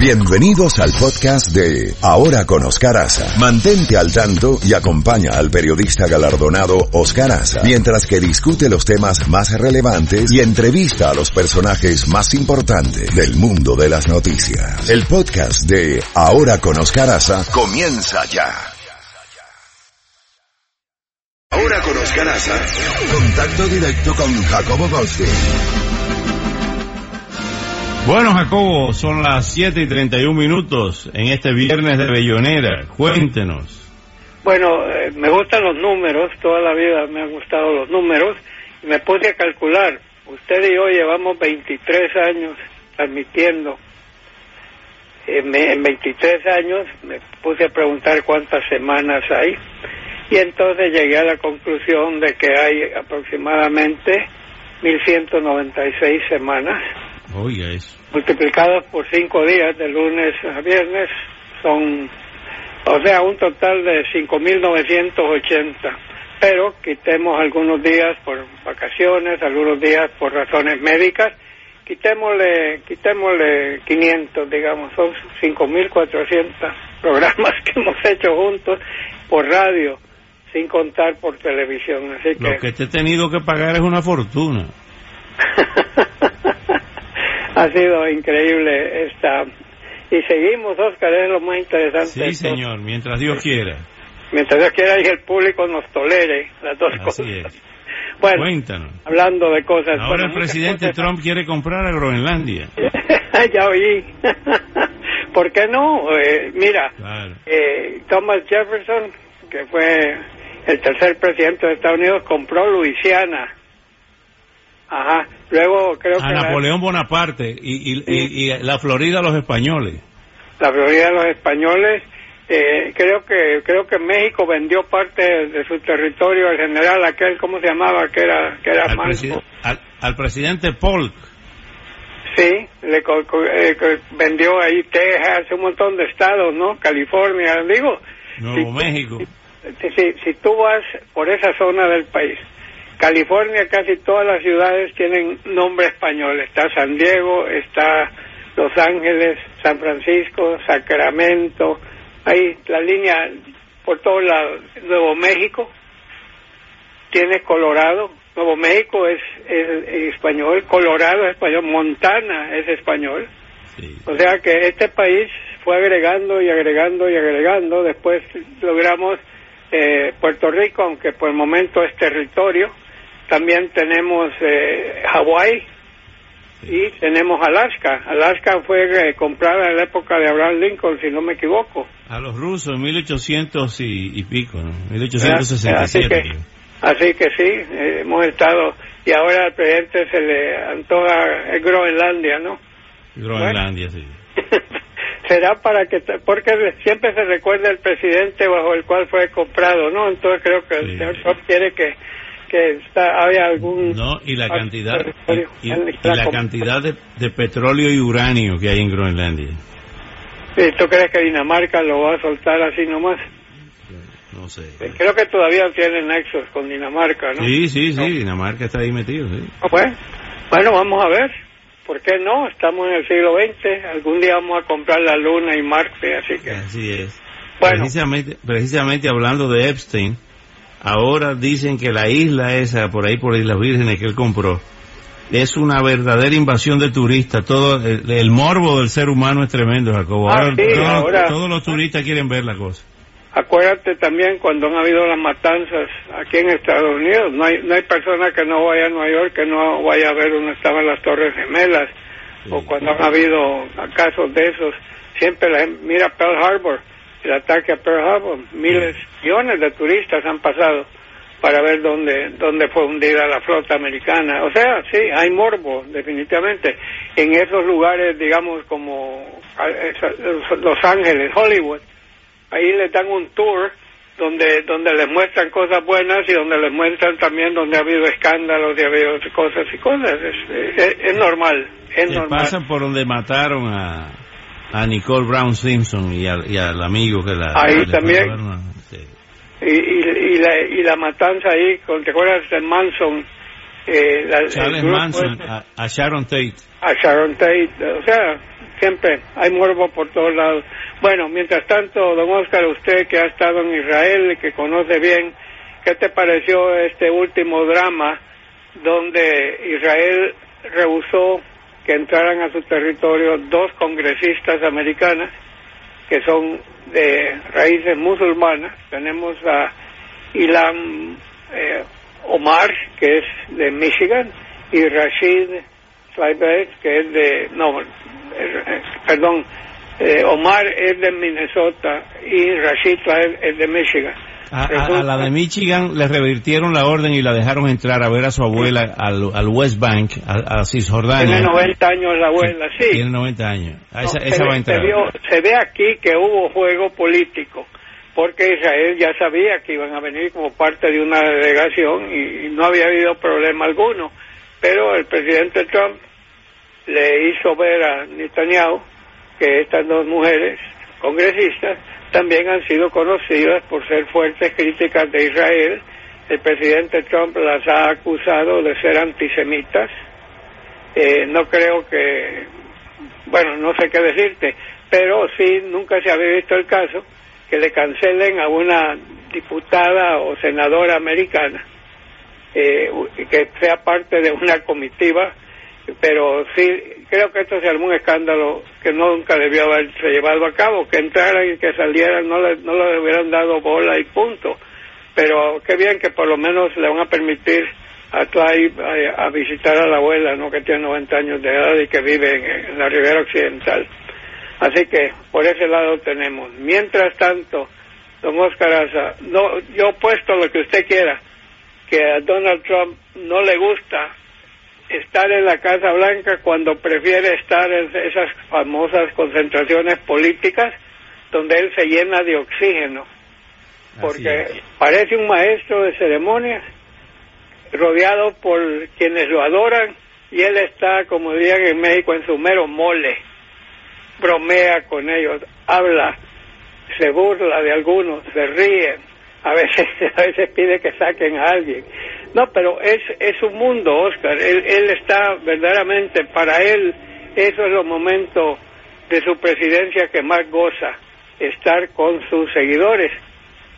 Bienvenidos al podcast de Ahora con Oscar Aza. Mantente al tanto y acompaña al periodista galardonado Oscar Aza mientras que discute los temas más relevantes y entrevista a los personajes más importantes del mundo de las noticias. El podcast de Ahora con Oscar Aza comienza ya. Ahora con Oscar Aza, contacto directo con Jacobo Goldstein. Bueno, Jacobo, son las 7 y 31 minutos en este viernes de Bellonera. Cuéntenos. Bueno, eh, me gustan los números, toda la vida me han gustado los números, y me puse a calcular. Usted y yo llevamos 23 años transmitiendo. En, en 23 años me puse a preguntar cuántas semanas hay, y entonces llegué a la conclusión de que hay aproximadamente 1196 semanas Oiga eso. Multiplicados por cinco días, de lunes a viernes, son, o sea, un total de 5.980. Pero quitemos algunos días por vacaciones, algunos días por razones médicas, quitémosle, quitémosle 500, digamos, son 5.400 programas que hemos hecho juntos por radio, sin contar por televisión. Así que... Lo que te he tenido que pagar es una fortuna. ha sido increíble esta y seguimos Oscar es lo más interesante sí señor mientras Dios quiera mientras Dios quiera y el público nos tolere las dos Así cosas es. bueno Cuéntanos. hablando de cosas Ahora bueno, el presidente cosas- Trump quiere comprar a Groenlandia. ya oí ¿por qué no? Eh, mira Claro. eh, Thomas Jefferson que fue el tercer presidente de Estados Unidos compró Luisiana ajá luego creo A que la- Napoleón Bonaparte y, y, y- y la Florida a los españoles. la Florida los españoles. Eh, creo que creo que México vendió parte de su territorio al general aquel, ¿cómo se llamaba? Que era que era Al, al, al presidente Polk. Sí, le co- co- eh, co- vendió ahí Texas, un montón de estados, ¿no? California, digo. Nuevo si- México. Si, si, si tú vas por esa zona del país, California, casi todas las ciudades tienen nombre español. Está San Diego, está Los Ángeles, San Francisco, Sacramento, ahí la línea por todos lados. Nuevo México, tienes Colorado, Nuevo México es, es español, Colorado es español, Montana es español. Sí. O sea que este país fue agregando y agregando y agregando. Después logramos eh, Puerto Rico, aunque por el momento es territorio. También tenemos eh, Hawái y tenemos Alaska. Alaska fue eh, comprada en la época de Abraham Lincoln, si no me equivoco. A los rusos en 1800 y, y pico, ¿no? Así 1867. que, creo. así que sí, eh, hemos estado. Y ahora al presidente se le antoja Groenlandia, ¿no? Groenlandia, sí. será para que porque siempre se recuerda el presidente bajo el cual fue comprado no entonces creo que el señor Trump quiere que que está, haya algún No, y la cantidad, y, y- y la cantidad de, de petróleo y uranio que hay en Groenlandia. ¿tú crees que Dinamarca lo va a soltar así nomás? No sé. Creo que todavía tiene nexos con Dinamarca, ¿no? Sí, sí, sí, Dinamarca está ahí metido, sí. Bueno, bueno, vamos a ver. ¿Por qué no? Estamos en el siglo XX. Algún día vamos a comprar la Luna y Marte, así que... Así es. Bueno. Precisamente, precisamente hablando de Epstein, ahora dicen que la isla esa, por ahí por Islas Vírgenes que él compró, es una verdadera invasión de turistas. Todo el, el morbo del ser humano es tremendo, Jacobo. Ah, Ahora, sí, todos, ahora- todos los turistas quieren ver la cosa. Acuérdate también cuando han habido las matanzas aquí en Estados Unidos. No hay, no hay persona que no vaya a Nueva York que no vaya a ver donde estaban las Torres Gemelas. O cuando han habido casos de esos. Siempre la gente mira Pearl Harbor, el ataque a Pearl Harbor. Miles, millones de turistas han pasado para ver dónde, dónde fue hundida la flota americana. O sea, sí, hay morbo, definitivamente. En esos lugares, digamos, como Los Ángeles, Hollywood, ahí les dan un tour donde donde les muestran cosas buenas y donde les muestran también donde ha habido escándalos y ha habido cosas y cosas es, es, es normal es normal pasan por donde mataron a, a Nicole Brown Simpson y al, y al amigo que la... Ahí que a también. sí. y, y, y la, y la matanza ahí con- te acuerdas de Manson eh, la- Charles Manson, ese, a, a Sharon Tate. a Sharon Tate o sea siempre hay morbo por todos lados. Bueno, mientras tanto, don Oscar, usted que ha estado en Israel y que conoce bien, ¿qué te pareció este último drama donde Israel rehusó que entraran a su territorio dos congresistas americanas que son de raíces musulmanas? Tenemos a Ilan eh, Omar, que es de Michigan, y Rashid Tlaibet, que es de, no, eh, perdón, eh, Omar es de Minnesota y Rashid Tlaib es de Michigan. A, la de Michigan le revirtieron la orden y la dejaron entrar a ver a su abuela al, al West Bank, a, Cisjordania. Tiene 90 años la abuela, sí. Tiene 90 años. esa, se, va a entrar. Se, ve aquí que hubo juego político, porque Israel ya sabía que iban a venir como parte de una delegación y no había habido problema alguno. Pero el presidente Trump le hizo ver a Netanyahu que estas dos mujeres congresistas también han sido conocidas por ser fuertes críticas de Israel. El presidente Trump las ha acusado de ser antisemitas. Eh, no creo que, bueno, no sé qué decirte, pero sí nunca se había visto el caso que le cancelen a una diputada o senadora americana eh, que sea parte de una comitiva pero sí creo que esto armó un escándalo que nunca debió haberse llevado a cabo, que entraran y que salieran, no le, no le hubieran dado bola y punto. Pero qué bien que por lo menos le van a permitir a Tlaib a, visitar a la abuela, ¿no? que tiene 90 años de edad y que vive en, la ribera occidental. Así que por ese lado tenemos. Mientras tanto, don Oscar Asa, no, yo puesto lo que usted quiera, que a Donald Trump no le gusta estar en la Casa Blanca cuando prefiere estar en esas famosas concentraciones políticas donde él se llena de oxígeno. Porque parece un maestro de ceremonias rodeado por quienes lo adoran y él está, como dirían en México, en su mero mole. Bromea con ellos, habla, se burla de algunos, se ríe, a veces, a veces pide que saquen a alguien. No, pero es, es un mundo, Oscar. Él, él está verdaderamente, para él, eso es los momentos de su presidencia que más goza, estar con sus seguidores.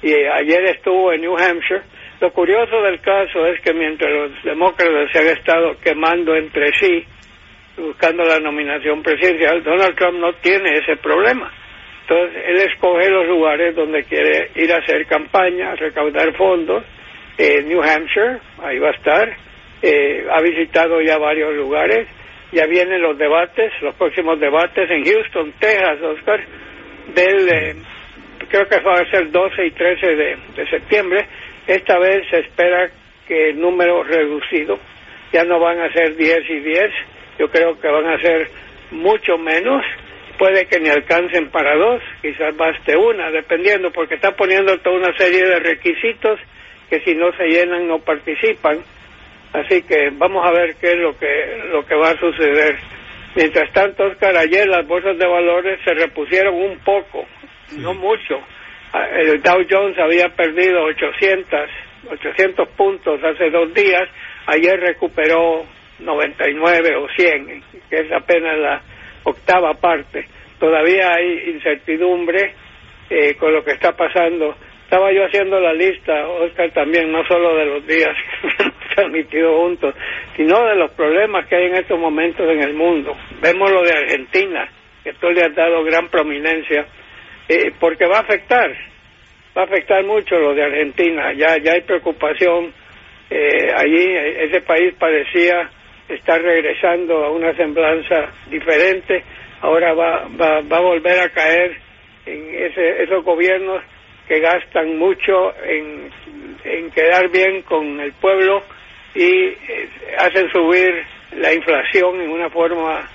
Y ayer estuvo en New Hampshire. Lo curioso del caso es que mientras los demócratas se han estado quemando entre sí, buscando la nominación presidencial, Donald Trump no tiene ese problema. Entonces, él escoge los lugares donde quiere ir a hacer campaña, recaudar fondos, eh, New Hampshire, ahí va a estar, eh, ha visitado ya varios lugares, ya vienen los debates, los próximos debates en Houston, Texas, Oscar, del, eh, creo que va a ser 12 y 13 de, de septiembre, esta vez se espera que el número reducido, ya no van a ser 10 y 10, yo creo que van a ser mucho menos, puede que ni alcancen para dos, quizás baste una, dependiendo, porque está poniendo toda una serie de requisitos que si no se llenan no participan. Así que vamos a ver qué es lo que, lo que va a suceder. Mientras tanto, Oscar, ayer las bolsas de valores se repusieron un poco, no mucho. Ah, el Dow Jones había perdido 800, 800 puntos hace dos días, ayer recuperó 99 o 100, que es apenas la octava parte. Todavía hay incertidumbre eh, con lo que está pasando estaba yo haciendo la lista, Oscar, también, no solo de los días que hemos transmitido juntos, sino de los problemas que hay en estos momentos en el mundo. Vemos lo de Argentina, que esto le ha dado gran prominencia, eh, porque va a afectar, va a afectar mucho lo de Argentina. Ya, ya hay preocupación. Eh, allí ese país parecía estar regresando a una semblanza diferente. Ahora va, va, va a volver a caer en ese, esos gobiernos que gastan mucho en, en quedar bien con el pueblo y eh, hacen subir la inflación en una forma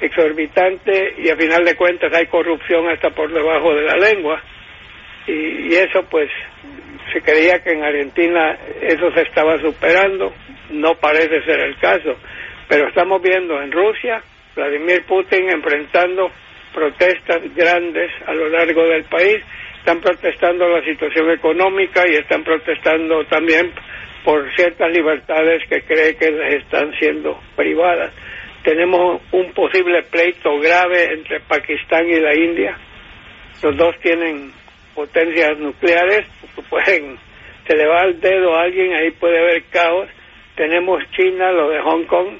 exorbitante y a final de cuentas hay corrupción hasta por debajo de la lengua. Y, y eso pues se creía que en Argentina eso se estaba superando, no parece ser el caso, pero estamos viendo en Rusia Vladimir Putin enfrentando protestas grandes a lo largo del país están protestando la situación económica y están protestando también por ciertas libertades que cree que les están siendo privadas. tenemos un posible pleito grave entre Pakistán y la India. Los dos tienen potencias nucleares, pueden, se le va el dedo a alguien, ahí puede haber caos. Tenemos China, lo de Hong Kong.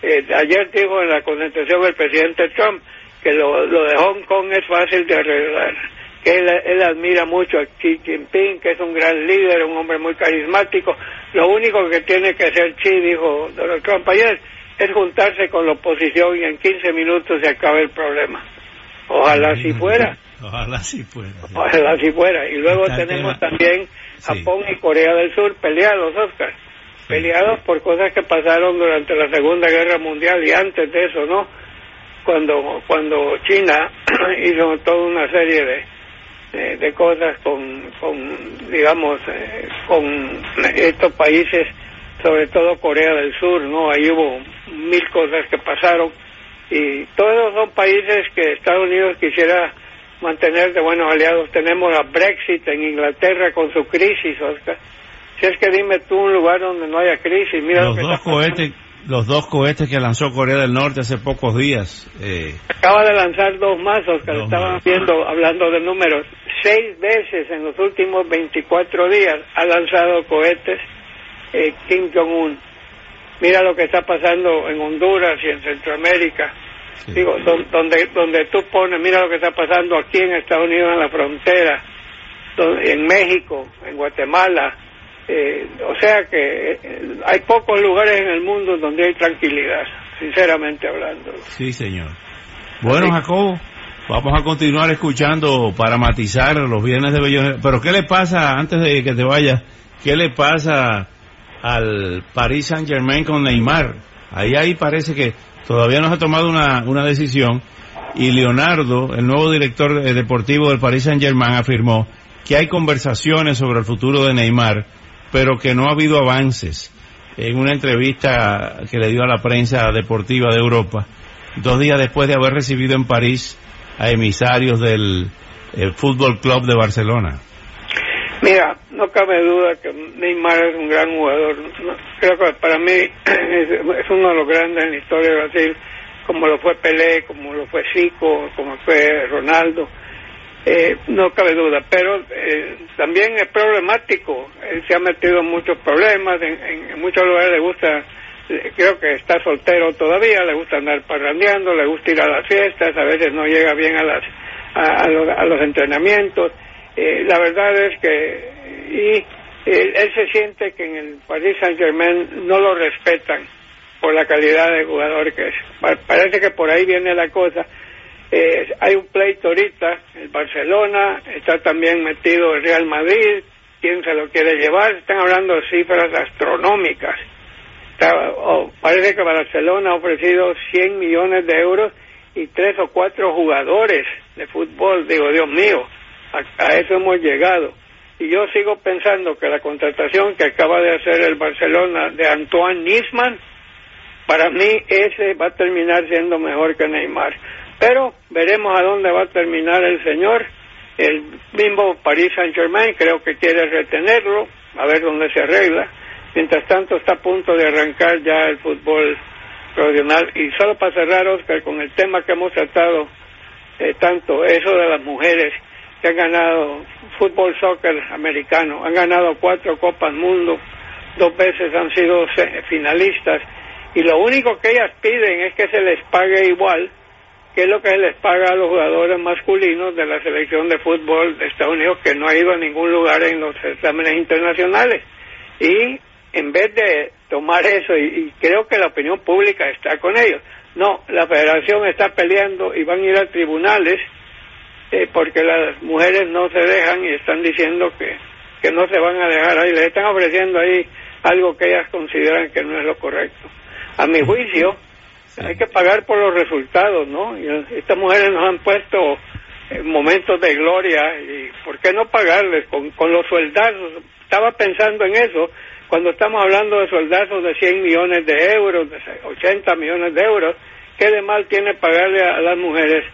Eh, ayer dijo en la concentración el presidente Trump que lo, lo de Hong Kong es fácil de arreglar, que él, él admira mucho a Xi Jinping, que es un gran líder, un hombre muy carismático. Lo único que tiene que hacer Xi, dijo Donald Trump ayer, es juntarse con la oposición y en 15 minutos se acaba el problema. Ojalá si fuera. Ojalá si fuera. Ojalá si fuera. Y luego tenemos también Japón y Corea del Sur peleados, Oscar. Peleados por cosas que pasaron durante la Segunda Guerra Mundial y antes de eso, ¿no? Cuando, cuando China hizo toda una serie de, de, cosas con, con digamos, eh, con estos países sobre todo Corea del Sur, ¿no? Ahí hubo mil cosas que pasaron y todos son países que Estados Unidos quisiera mantener de buenos aliados. Tenemos a Brexit en Inglaterra con su crisis, Oscar. Si es que dime tú un lugar donde no haya crisis, mira los dos cohetes, los dos cohetes que lanzó Corea del Norte hace pocos días. Eh, Acaba de lanzar dos más, Oscar. Estaban viendo, hablando de números, seis veces en los últimos 24 días ha lanzado cohetes eh, Kim Jong-un. Mira lo que está pasando en Honduras y en Centroamérica. Digo, donde, donde tú pones, mira lo que está pasando aquí en Estados Unidos en la frontera, en México, en Guatemala. Eh, o sea que eh, hay pocos lugares en el mundo donde hay tranquilidad, sinceramente hablando. Sí, señor. Bueno, Jacobo, vamos a continuar escuchando para matizar los viernes de Bello. Pero ¿qué le pasa, antes de que te vayas, qué le pasa al Paris Saint Germain con Neymar. Ahí ahí parece que todavía no se ha tomado una, una decisión y Leonardo, el nuevo director deportivo del Paris Saint Germain, afirmó que hay conversaciones sobre el futuro de Neymar, pero que no ha habido avances. En una entrevista que le dio a la prensa deportiva de Europa, dos días después de haber recibido en París a emisarios del eh, Fútbol Club de Barcelona. Mira, no cabe duda que Neymar es un gran jugador. Creo que para mí es, uno de los grandes en la historia de Brasil, como lo fue Pelé, como lo fue Zico, como fue Ronaldo. Eh, no cabe duda, pero eh, también es problemático. Él se ha metido en muchos problemas, en, muchos lugares le gusta, creo que está soltero todavía, le gusta andar parrandeando, le gusta ir a las fiestas, a veces no llega bien a, las, a, a los entrenamientos eh, la verdad es que y él, se siente que en el Paris Saint Germain no lo respetan por la calidad de jugador que es. parece que por ahí viene la cosa. Eh, hay un pleito ahorita, el Barcelona, está también metido el Real Madrid, quién se lo quiere llevar, están hablando de cifras astronómicas. parece que Barcelona ha ofrecido 100 millones de euros y tres o cuatro jugadores de fútbol, digo, Dios mío, a, eso hemos llegado. Y yo sigo pensando que la contratación que acaba de hacer el Barcelona de Antoine Nisman, para mí ese va a terminar siendo mejor que Neymar. Pero veremos a dónde va a terminar el señor. El mismo Paris Saint Germain creo que quiere retenerlo, a ver dónde se arregla. Mientras tanto está a punto de arrancar ya el fútbol profesional. Y solo para cerrar, Oscar, con el tema que hemos tratado eh, tanto, eso de las mujeres que han ganado fútbol soccer americano, han ganado cuatro Copas Mundo, dos veces han sido finalistas y lo único que ellas piden es que se les pague igual que es lo que se les paga a los jugadores masculinos de la selección de fútbol de Estados Unidos que no ha ido a ningún lugar en los exámenes internacionales y en vez de tomar eso y, creo que la opinión pública está con ellos no, la federación está peleando y van a ir a tribunales eh, porque las mujeres no se dejan y están diciendo que, que no se van a dejar ahí, les están ofreciendo ahí algo que ellas consideran que no es lo correcto. A mi juicio, hay que pagar por los resultados, ¿no? Estas mujeres nos han puesto en momentos de gloria y ¿por qué no pagarles con, con los sueldazos? Estaba pensando en eso cuando estamos hablando de soldazos de 100 millones de euros, de 80 millones de euros, ¿qué de mal tiene pagarle a las mujeres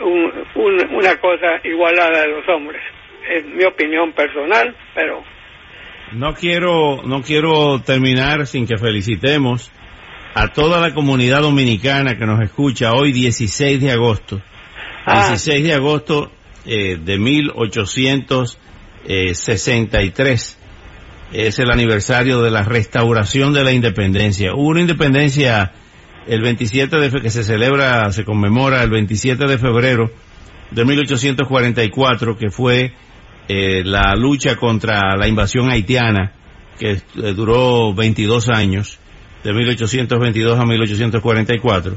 una cosa igualada de los hombres. Es mi opinión personal, pero... No quiero, no quiero terminar sin que felicitemos a toda la comunidad dominicana que nos escucha hoy 16 de agosto. 16 ah. de agosto eh, de 1863 es el aniversario de la restauración de la independencia. Hubo una independencia el 27 de que se celebra, se conmemora el 27 de febrero de 1844, que fue eh, la lucha contra la invasión haitiana, que eh, duró 22 años, de 1822 a 1844.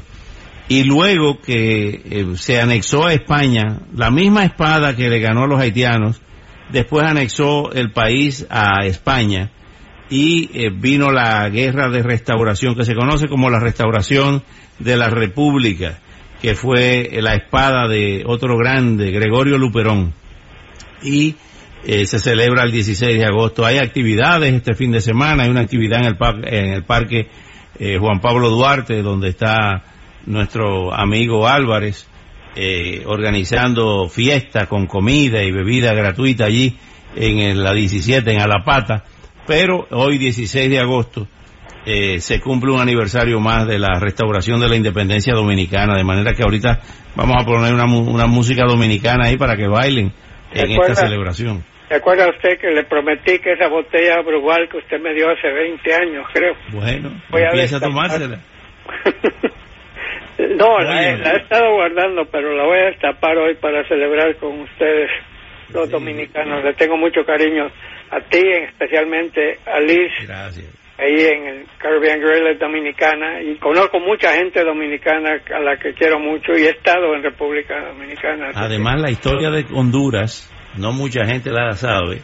Y luego que eh, se anexó a España, la misma espada que le ganó a los haitianos, después anexó el país a España y eh, vino la guerra de restauración que se conoce como la restauración de la República, que fue la espada de otro grande, Gregorio Luperón. Y eh, se celebra el 16 de agosto. Hay actividades este fin de semana, hay una actividad en el, en el parque eh, Juan Pablo Duarte, donde está nuestro amigo Álvarez, organizando fiesta con comida y bebida gratuita allí en la 17, en Alapata. Pero hoy 16 de agosto eh, se cumple un aniversario más de la restauración de la independencia dominicana, de manera que ahorita vamos a poner una, una música dominicana ahí para que bailen en esta celebración. ¿Se acuerda usted que le prometí que esa botella brugal que usted me dio hace 20 años, creo? Bueno, Voy empieza a, tomársela. no, la he, la he, estado guardando, pero la voy a destapar hoy para celebrar con ustedes, los dominicanos. Le tengo mucho cariño a ti, especialmente a Liz. Ahí en el Caribbean Guerrilla Dominicana. Y conozco mucha gente dominicana a la que quiero mucho y he estado en República Dominicana. Además, la historia de Honduras, no mucha gente la sabe,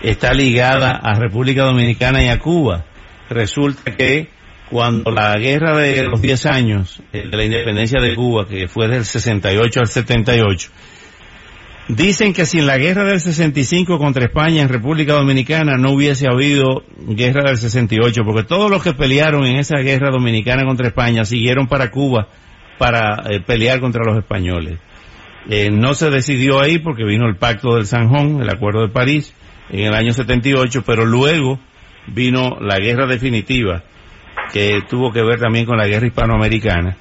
está ligada a República Dominicana y a Cuba. Resulta que cuando la guerra de los 10 años de la independencia de Cuba, que fue del 68 al 78, Dicen que sin la guerra del 65 contra España en República Dominicana no hubiese habido guerra del 68, porque todos los que pelearon en esa guerra dominicana contra España siguieron para Cuba para eh, pelear contra los españoles. Eh, no se decidió ahí porque vino el Pacto del Sanjón, el Acuerdo de París, en el año 78, pero luego vino la guerra definitiva, que tuvo que ver también con la guerra hispanoamericana,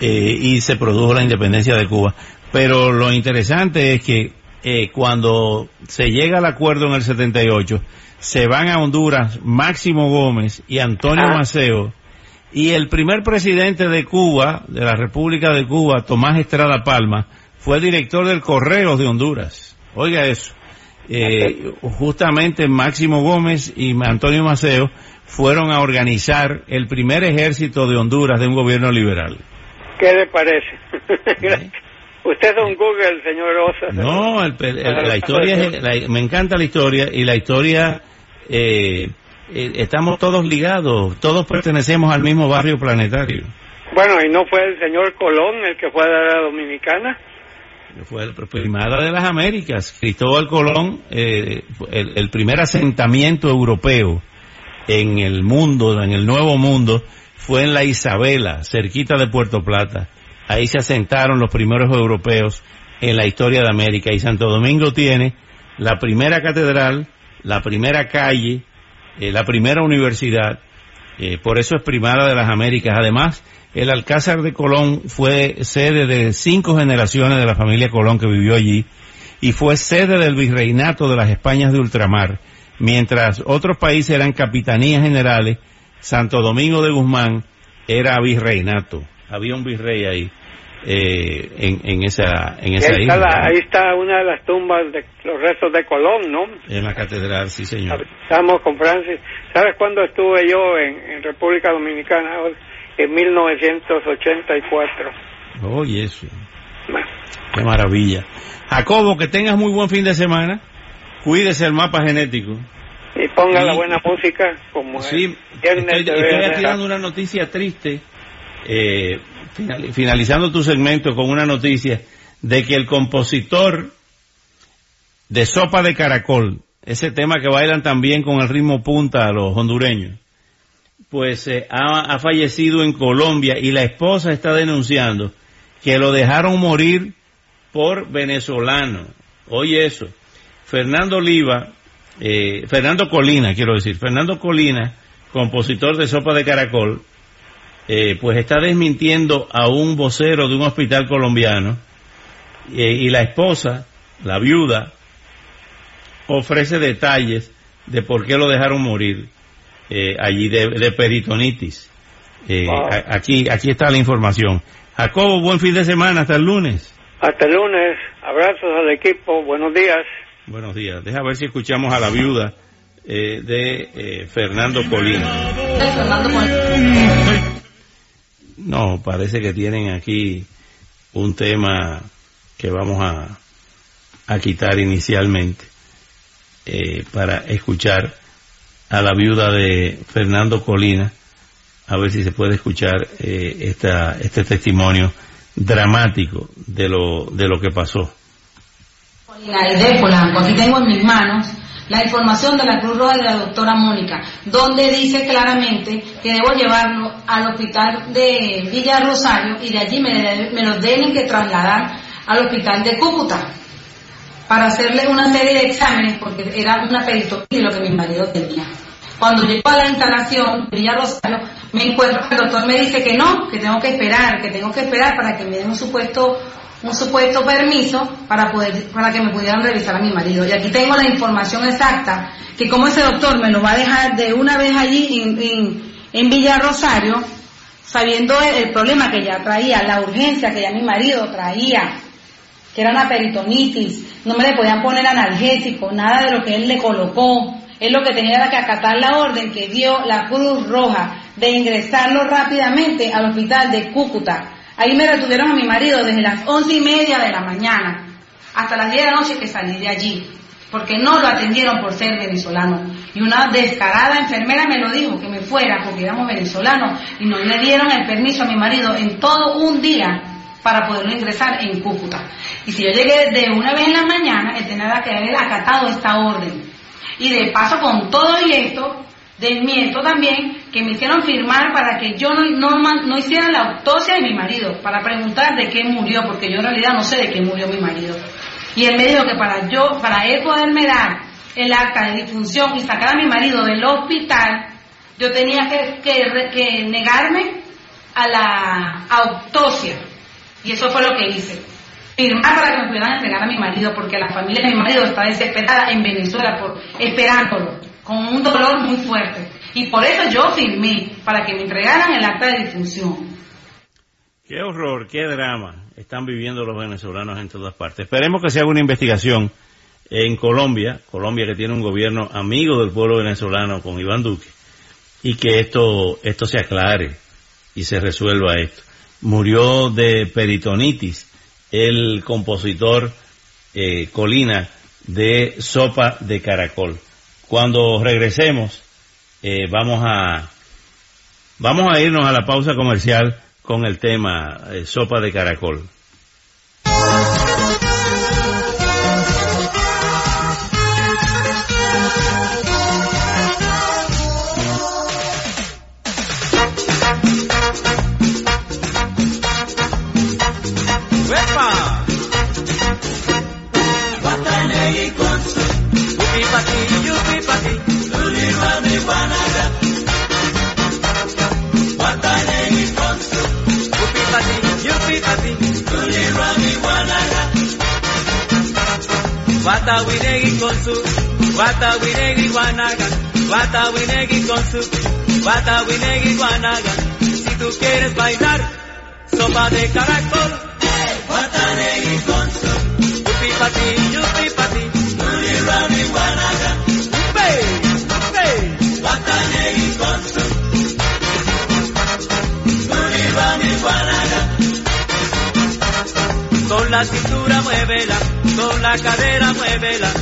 eh, y se produjo la independencia de Cuba. Pero lo interesante es que eh, cuando se llega al acuerdo en el 78, se van a Honduras Máximo Gómez y Antonio ah. Maceo, y el primer presidente de Cuba, de la República de Cuba, Tomás Estrada Palma, fue director del Correo de Honduras. Oiga eso. Eh, justamente Máximo Gómez y Antonio Maceo fueron a organizar el primer ejército de Honduras de un gobierno liberal. ¿Qué le parece? Usted es un Google, señor Osa. No, la historia, me encanta la historia y la historia, eh, eh, estamos todos ligados, todos pertenecemos al mismo barrio planetario. Bueno, ¿y no fue el señor Colón el que fue a la Dominicana? Fue el primada de las Américas, Cristóbal Colón, eh, el, el primer asentamiento europeo en el mundo, en el Nuevo Mundo, fue en la Isabela, cerquita de Puerto Plata. Ahí se asentaron los primeros europeos en la historia de América. Y Santo Domingo tiene la primera catedral, la primera calle, eh, la primera universidad, eh, por eso es primada de las Américas. Además, el Alcázar de Colón fue sede de cinco generaciones de la familia Colón que vivió allí y fue sede del virreinato de las Españas de ultramar, mientras otros países eran capitanías generales, Santo Domingo de Guzmán era virreinato había un virrey ahí eh, en, en, esa en esa ahí isla. Está ahí está una de las tumbas de los restos de Colón, ¿no? En la catedral, sí, señor. Estamos con Francis. ¿Sabes cuándo estuve yo en, República Dominicana? En 1984. Oye, eso. Qué maravilla. Jacobo, que tengas muy buen fin de semana. Cuídese el mapa genético. Y ponga la buena música como sí, estoy, estoy una noticia triste eh, finalizando tu segmento con una noticia de que el compositor de Sopa de Caracol, ese tema que bailan también con el ritmo punta a los hondureños, pues eh, ha, fallecido en Colombia y la esposa está denunciando que lo dejaron morir por venezolano. Oye eso, Fernando Oliva, eh, Fernando Colina, quiero decir, Fernando Colina compositor de Sopa de Caracol, eh, pues está desmintiendo a un vocero de un hospital colombiano eh, y la esposa, la viuda, ofrece detalles de por qué lo dejaron morir eh, allí de, peritonitis. aquí, aquí está la información. Jacobo, buen fin de semana, hasta el lunes. Hasta el lunes, abrazos al equipo, buenos días. Buenos días, deja ver si escuchamos a la viuda de Fernando Colina. No, parece que tienen aquí un tema que vamos a, a quitar inicialmente eh, para escuchar a la viuda de Fernando Colina, a ver si se puede escuchar eh, esta, este testimonio dramático de lo, de lo que pasó. Colina y aquí tengo en mis manos la información de la Cruz Roja de la doctora Mónica, donde dice claramente que debo llevarlo al hospital de Villa Rosario y de allí me, me lo tienen que trasladar al hospital de Cúcuta para hacerle una serie de exámenes porque era una peritonitis lo que mi marido tenía. Cuando llego a la instalación de Villa Rosario, me encuentro, el doctor me dice que no, que tengo que esperar, que tengo que esperar para que me den un supuesto un supuesto permiso para poder para que me pudieran revisar a mi marido. Y aquí tengo la información exacta, que como ese doctor me lo va a dejar de una vez allí en, en, Villa Rosario, sabiendo el, problema que ya traía, la urgencia que ya mi marido traía, que era una peritonitis, no me le podían poner analgésico, nada de lo que él le colocó. Él lo que tenía era que acatar la orden que dio la Cruz Roja de ingresarlo rápidamente al hospital de Cúcuta Ahí me retuvieron a mi marido desde las once y media de la mañana hasta las diez de la noche que salí de allí, porque no lo atendieron por ser venezolano. Y una descarada enfermera me lo dijo, que me fuera porque éramos venezolanos, y no le dieron el permiso a mi marido en todo un día para poderlo ingresar en Cúcuta. Y si yo llegué de una vez en la mañana, él tenía que haber acatado esta orden. Y de paso con todo y esto, desmiento también que me hicieron firmar para que yo no, no, hiciera la autopsia de mi marido, para preguntar de qué murió, porque yo en realidad no sé de qué murió mi marido. Y él me dijo que para yo, para él poderme dar el acta de difunción y sacar a mi marido del hospital, yo tenía que, que, negarme a la autopsia. Y eso fue lo que hice. Firmar para que me pudieran entregar a mi marido, porque la familia de mi marido está desesperada en Venezuela por esperándolo con un dolor muy fuerte. Y por eso yo firmé, para que me entregaran el acta de difunción. Qué horror, qué drama están viviendo los venezolanos en todas partes. Esperemos que se haga una investigación en Colombia, Colombia que tiene un gobierno amigo del pueblo venezolano con Iván Duque, y que esto, esto se aclare y se resuelva esto. Murió de peritonitis el compositor eh, Colina de Sopa de Caracol. Cuando regresemos, eh, vamos a vamos a irnos a la pausa comercial con el tema eh, sopa de caracol. Wata winegi konsu, wata winegi guanaga, wata winegi konsu, wata winegi guanaga. Si tú quieres bailar, sopa de caracol, wata negi konsu, yupi pati, yupi pati, nuli rami guanaga. Hey, hey, wata negi konsu, nuli rami guanaga. Con la cintura muévela con la cadera muévela.